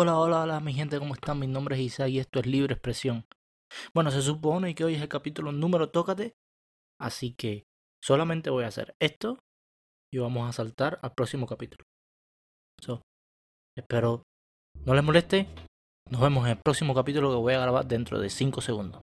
Hola, hola, hola, mi gente, ¿cómo están? Mi nombre es Isa y esto es Libre Expresión. Bueno, se supone que hoy es el capítulo número Tócate, así que solamente voy a hacer esto y vamos a saltar al próximo capítulo. So, espero no les moleste. Nos vemos en el próximo capítulo que voy a grabar dentro de 5 segundos.